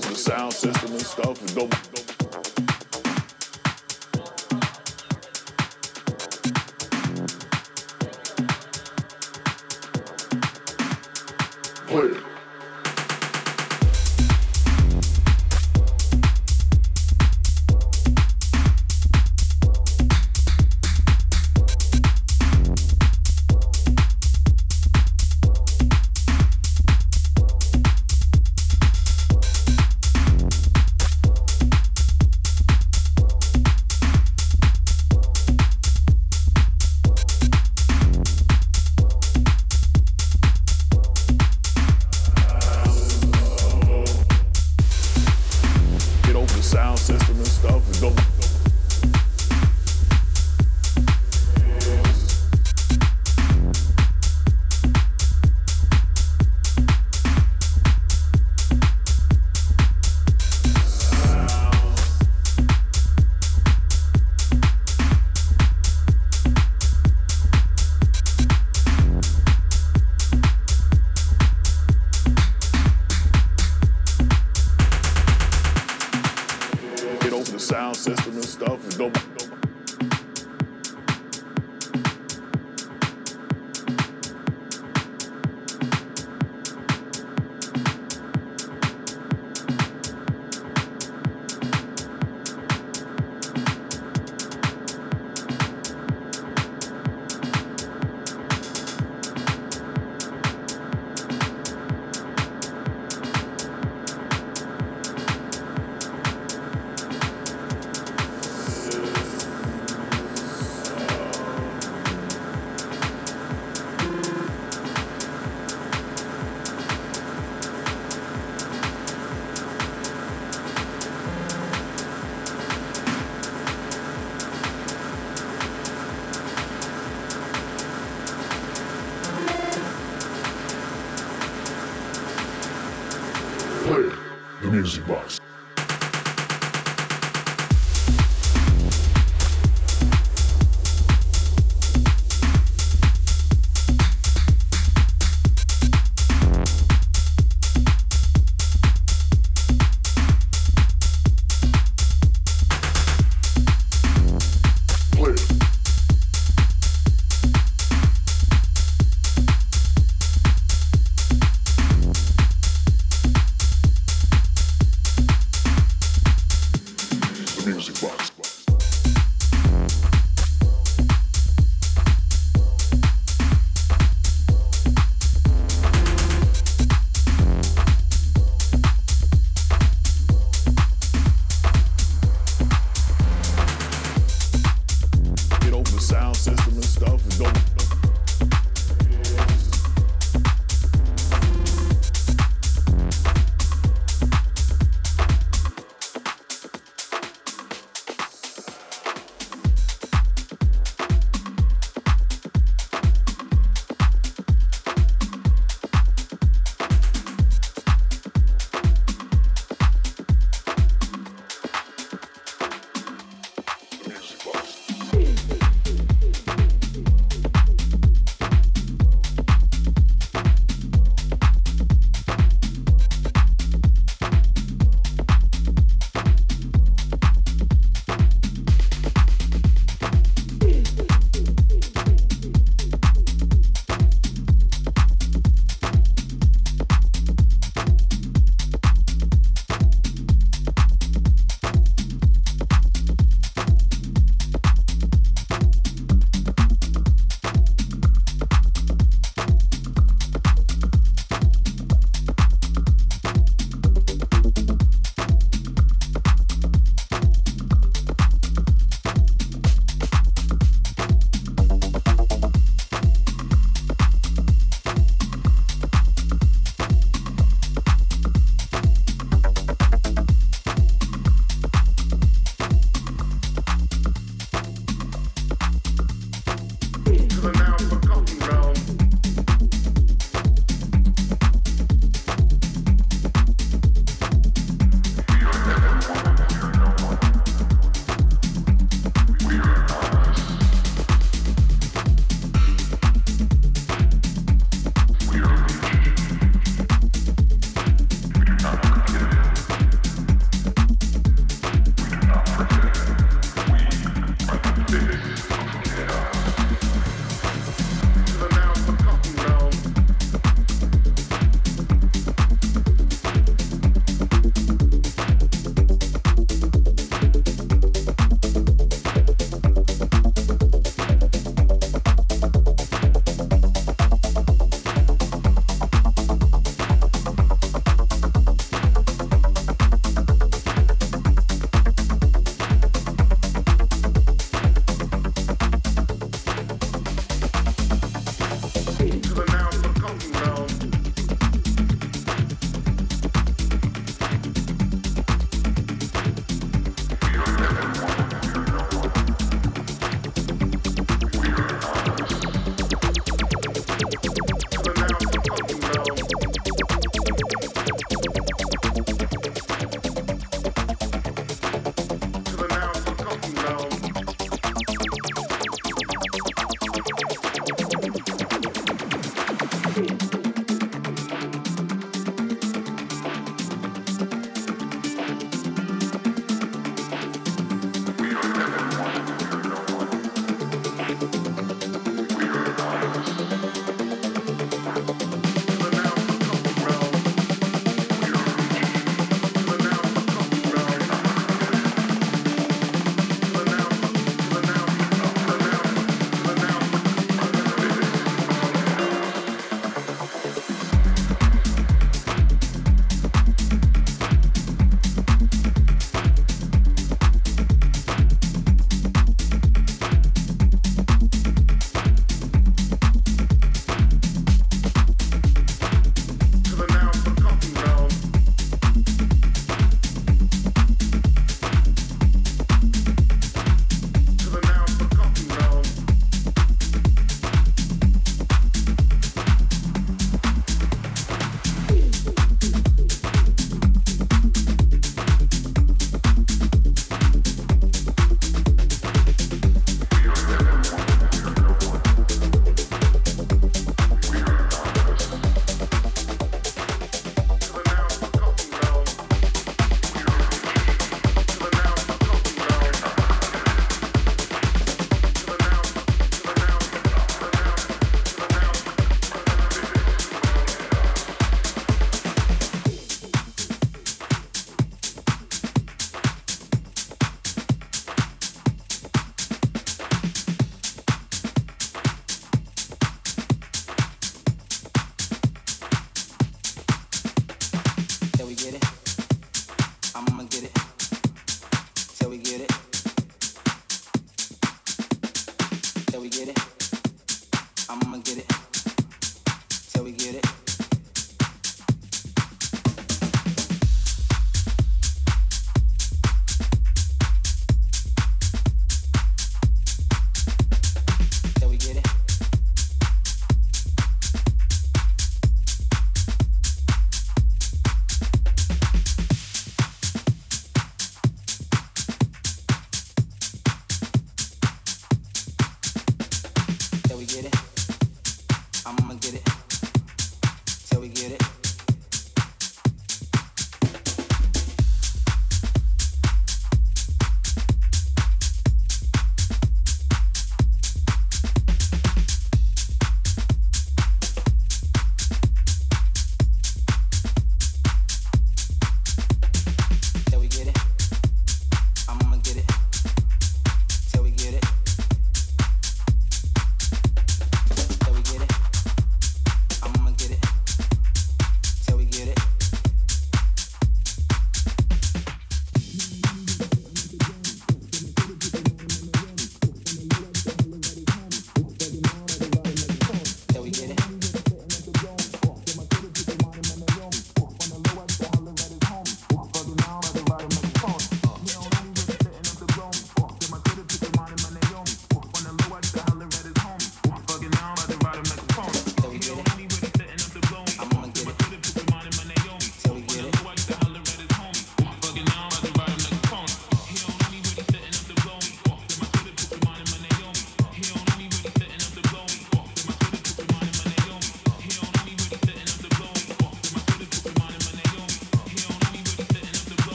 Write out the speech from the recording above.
The sound system and stuff.